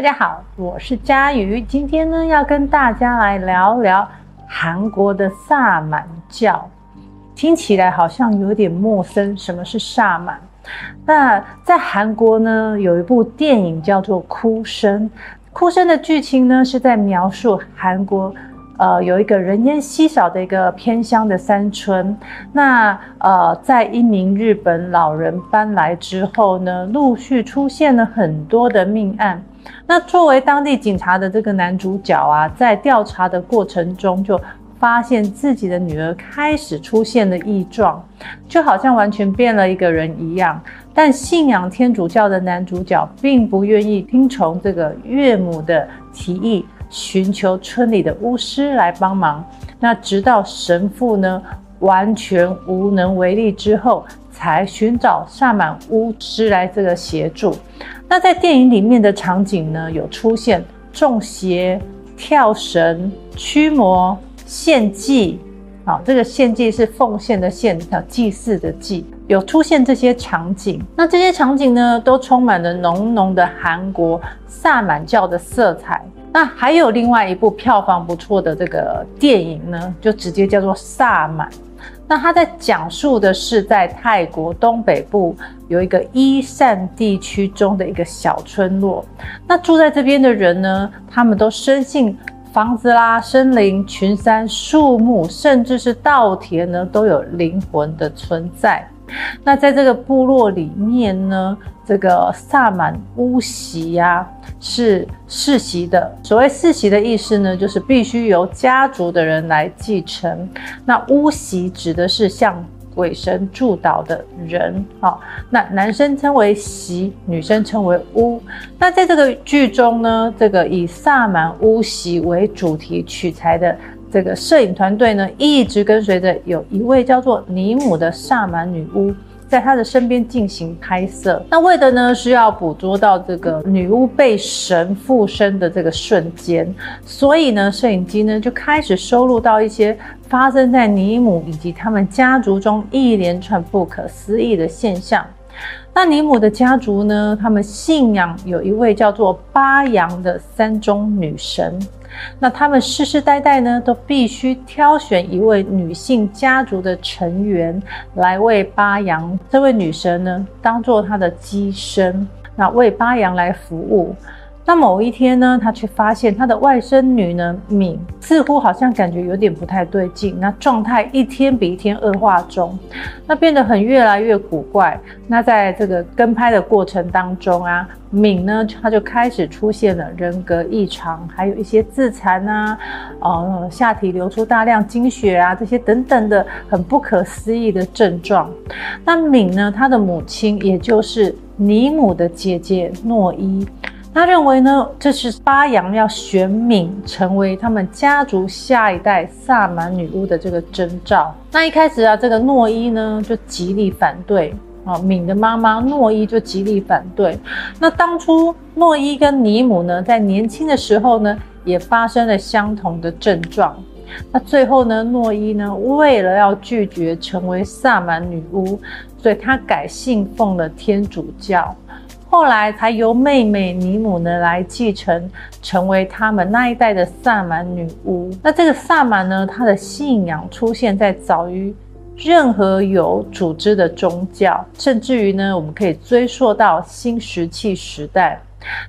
大家好，我是佳瑜。今天呢，要跟大家来聊聊韩国的萨满教。听起来好像有点陌生，什么是萨满？那在韩国呢，有一部电影叫做《哭声》。《哭声》的剧情呢，是在描述韩国。呃，有一个人烟稀少的一个偏乡的山村，那呃，在一名日本老人搬来之后呢，陆续出现了很多的命案。那作为当地警察的这个男主角啊，在调查的过程中，就发现自己的女儿开始出现了异状，就好像完全变了一个人一样。但信仰天主教的男主角并不愿意听从这个岳母的提议。寻求村里的巫师来帮忙，那直到神父呢完全无能为力之后，才寻找萨满巫师来这个协助。那在电影里面的场景呢，有出现中邪、跳绳、驱魔、献祭，啊，这个献祭是奉献的献，祭祀的祭，有出现这些场景。那这些场景呢，都充满了浓浓的韩国萨满教的色彩。那还有另外一部票房不错的这个电影呢，就直接叫做《萨满》。那他在讲述的是在泰国东北部有一个伊善地区中的一个小村落。那住在这边的人呢，他们都深信房子啦、森林、群山、树木，甚至是稻田呢，都有灵魂的存在。那在这个部落里面呢，这个萨满巫习呀是世袭的。所谓世袭的意思呢，就是必须由家族的人来继承。那巫习指的是向鬼神祝祷的人。好，那男生称为习，女生称为巫。那在这个剧中呢，这个以萨满巫习为主题取材的。这个摄影团队呢，一直跟随着有一位叫做尼姆的萨满女巫，在他的身边进行拍摄。那为的呢，是要捕捉到这个女巫被神附身的这个瞬间。所以呢，摄影机呢就开始收录到一些发生在尼姆以及他们家族中一连串不可思议的现象。那尼姆的家族呢，他们信仰有一位叫做巴扬的三中女神。那他们世世代代呢，都必须挑选一位女性家族的成员来为巴扬这位女神呢，当做她的乩身，那为巴扬来服务。那某一天呢，他却发现他的外甥女呢，敏似乎好像感觉有点不太对劲，那状态一天比一天恶化中，那变得很越来越古怪。那在这个跟拍的过程当中啊，敏呢，他就开始出现了人格异常，还有一些自残啊，呃，下体流出大量经血啊，这些等等的很不可思议的症状。那敏呢，他的母亲也就是尼姆的姐姐诺伊。他认为呢，这是巴扬要选敏成为他们家族下一代萨满女巫的这个征兆。那一开始啊，这个诺伊呢就极力反对啊，敏的妈妈诺伊就极力反对。那当初诺伊跟尼姆呢，在年轻的时候呢，也发生了相同的症状。那最后呢，诺伊呢，为了要拒绝成为萨满女巫，所以她改信奉了天主教。后来才由妹妹尼姆呢来继承，成为他们那一代的萨满女巫。那这个萨满呢，它的信仰出现在早于任何有组织的宗教，甚至于呢，我们可以追溯到新石器时代。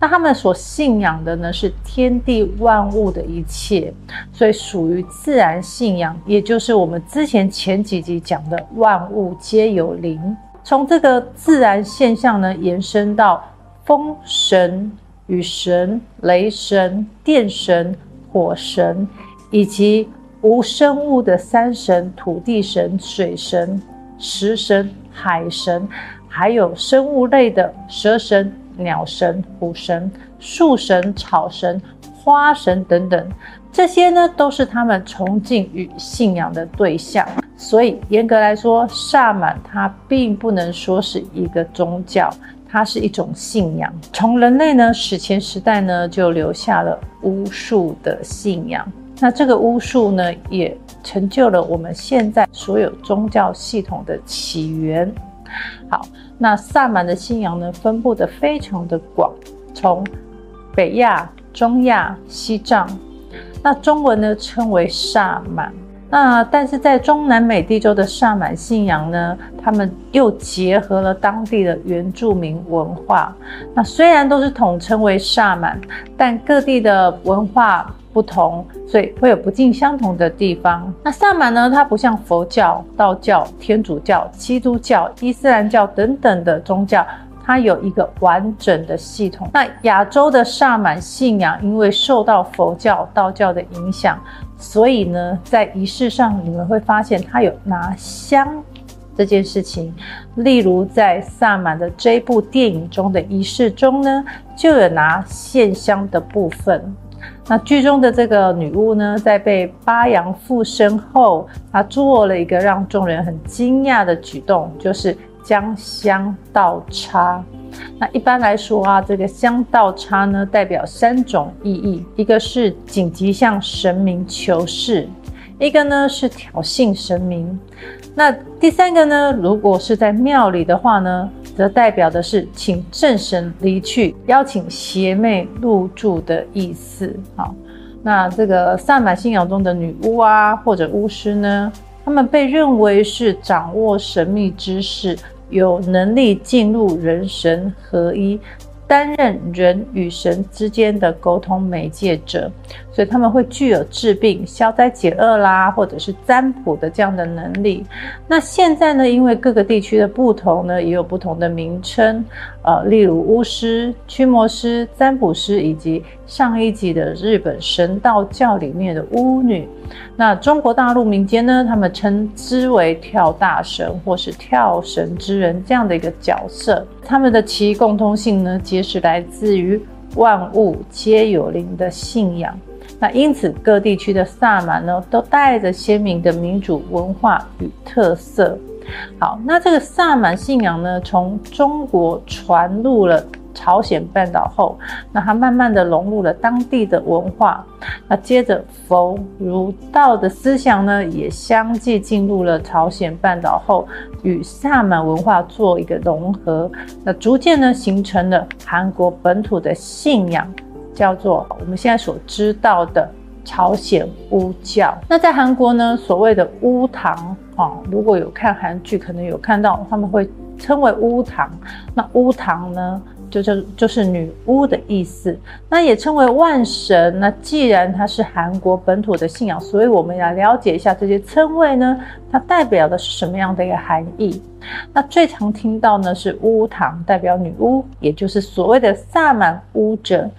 那他们所信仰的呢，是天地万物的一切，所以属于自然信仰，也就是我们之前前几集讲的万物皆有灵。从这个自然现象呢，延伸到风神、雨神、雷神、电神、火神，以及无生物的山神、土地神、水神、石神、海神，还有生物类的蛇神、鸟神、虎神、树神、草神、花神等等，这些呢，都是他们崇敬与信仰的对象。所以，严格来说，萨满它并不能说是一个宗教，它是一种信仰。从人类呢史前时代呢就留下了巫术的信仰，那这个巫术呢也成就了我们现在所有宗教系统的起源。好，那萨满的信仰呢分布得非常的广，从北亚、中亚、西藏。那中文呢称为萨满。那但是在中南美地州的萨满信仰呢，他们又结合了当地的原住民文化。那虽然都是统称为萨满，但各地的文化不同，所以会有不尽相同的地方。那萨满呢，它不像佛教、道教、天主教、基督教、伊斯兰教等等的宗教。它有一个完整的系统。那亚洲的萨满信仰，因为受到佛教、道教的影响，所以呢，在仪式上你们会发现它有拿香这件事情。例如在萨满的这部电影中的仪式中呢，就有拿线香的部分。那剧中的这个女巫呢，在被巴扬附身后，她做了一个让众人很惊讶的举动，就是。将香倒插，那一般来说啊，这个香倒插呢，代表三种意义：一个是紧急向神明求事，一个呢是挑衅神明，那第三个呢，如果是在庙里的话呢，则代表的是请正神离去，邀请邪魅入住的意思。好，那这个萨满信仰中的女巫啊，或者巫师呢，他们被认为是掌握神秘知识。有能力进入人神合一，担任人与神之间的沟通媒介者，所以他们会具有治病、消灾解厄啦，或者是占卜的这样的能力。那现在呢，因为各个地区的不同呢，也有不同的名称，呃，例如巫师、驱魔师、占卜师，以及上一集的日本神道教里面的巫女。那中国大陆民间呢，他们称之为跳大神或是跳神之人这样的一个角色。他们的其共通性呢，皆是来自于万物皆有灵的信仰。那因此各地区的萨满呢，都带着鲜明的民族文化与特色。好，那这个萨满信仰呢，从中国传入了。朝鲜半岛后，那它慢慢的融入了当地的文化。那接着佛儒道的思想呢，也相继进入了朝鲜半岛后，与萨满文化做一个融合。那逐渐呢，形成了韩国本土的信仰，叫做我们现在所知道的朝鲜巫教。那在韩国呢，所谓的巫堂啊，如果有看韩剧，可能有看到他们会称为巫堂。那巫堂呢？就就就是女巫的意思，那也称为万神。那既然它是韩国本土的信仰，所以我们要了解一下这些称谓呢，它代表的是什么样的一个含义？那最常听到呢是巫堂，代表女巫，也就是所谓的萨满巫者。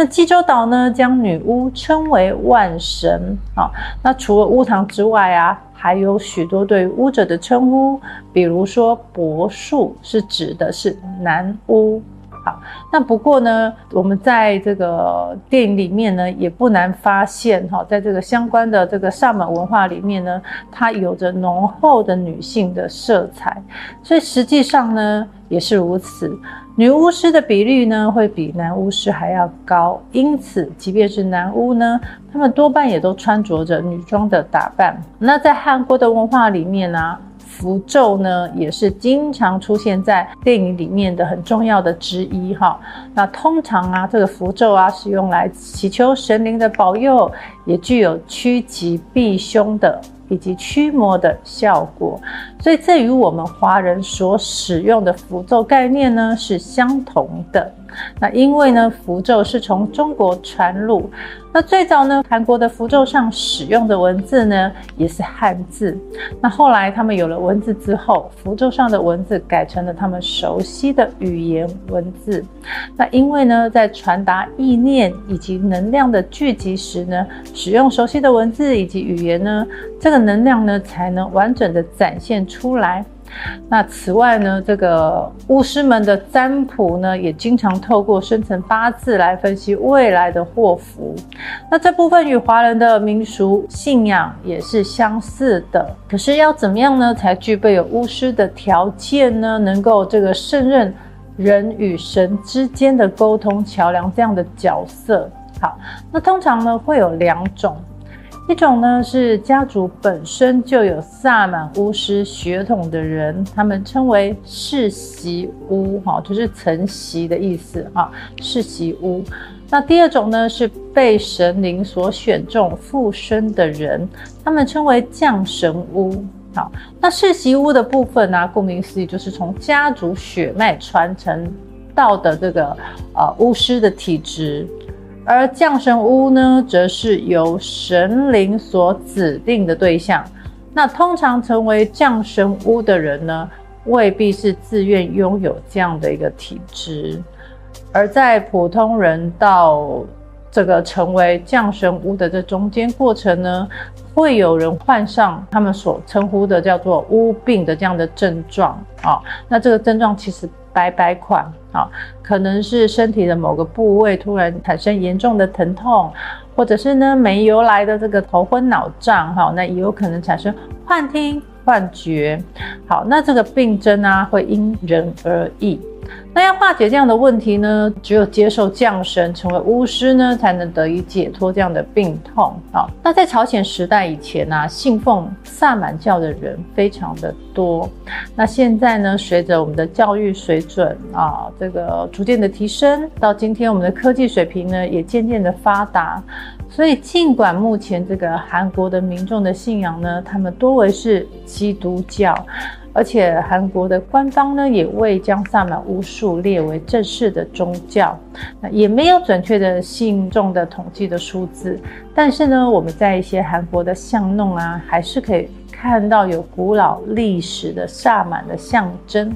那济州岛呢，将女巫称为万神。啊，那除了巫堂之外啊，还有许多对巫者的称呼，比如说柏树，是指的是男巫。好，那不过呢，我们在这个电影里面呢，也不难发现哈，在这个相关的这个萨满文化里面呢，它有着浓厚的女性的色彩，所以实际上呢也是如此，女巫师的比率呢会比男巫师还要高，因此即便是男巫呢，他们多半也都穿着着女装的打扮。那在韩国的文化里面呢、符咒呢，也是经常出现在电影里面的很重要的之一哈。那通常啊，这个符咒啊，是用来祈求神灵的保佑，也具有趋吉避凶的。以及驱魔的效果，所以这与我们华人所使用的符咒概念呢是相同的。那因为呢，符咒是从中国传入，那最早呢，韩国的符咒上使用的文字呢也是汉字。那后来他们有了文字之后，符咒上的文字改成了他们熟悉的语言文字。那因为呢，在传达意念以及能量的聚集时呢，使用熟悉的文字以及语言呢，这个。能量呢，才能完整的展现出来。那此外呢，这个巫师们的占卜呢，也经常透过生辰八字来分析未来的祸福。那这部分与华人的民俗信仰也是相似的。可是要怎么样呢，才具备有巫师的条件呢？能够这个胜任人与神之间的沟通桥梁这样的角色？好，那通常呢，会有两种。一种呢是家族本身就有萨满巫师血统的人，他们称为世袭巫，哈，就是承袭的意思，哈，世袭巫。那第二种呢，是被神灵所选中附身的人，他们称为将神巫。好，那世袭巫的部分呢、啊，顾名思义就是从家族血脉传承到的这个呃巫师的体质，而降神巫呢，则是由神灵所指定的对象。那通常成为降神巫的人呢，未必是自愿拥有这样的一个体质，而在普通人到这个成为降神巫的这中间过程呢，会有人患上他们所称呼的叫做巫病的这样的症状啊。那这个症状其实白百款啊，可能是身体的某个部位突然产生严重的疼痛，或者是呢没由来的这个头昏脑胀哈，那也有可能产生幻听、幻觉。好，那这个病症啊会因人而异。那要化解这样的问题呢，只有接受降神，成为巫师呢，才能得以解脱这样的病痛好。那在朝鲜时代以前呢、啊，信奉萨满教的人非常的多。那现在呢，随着我们的教育水准啊，这个逐渐的提升，到今天我们的科技水平呢，也渐渐的发达。所以，尽管目前这个韩国的民众的信仰呢，他们多为是基督教。而且韩国的官方呢，也未将萨满巫术列为正式的宗教，那也没有准确的信众的统计的数字。但是呢，我们在一些韩国的巷弄啊，还是可以看到有古老历史的萨满的象征。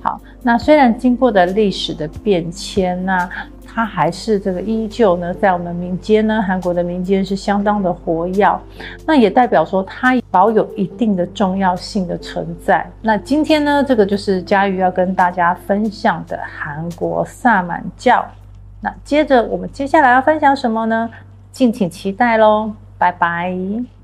好，那虽然经过的历史的变迁呐、它还是这个依旧呢，在我们民间呢，韩国的民间是相当的活跃，那也代表说它保有一定的重要性的存在。那今天呢，这个就是家瑜要跟大家分享的韩国萨满教。那接着我们接下来要分享什么呢？敬请期待喽，拜拜。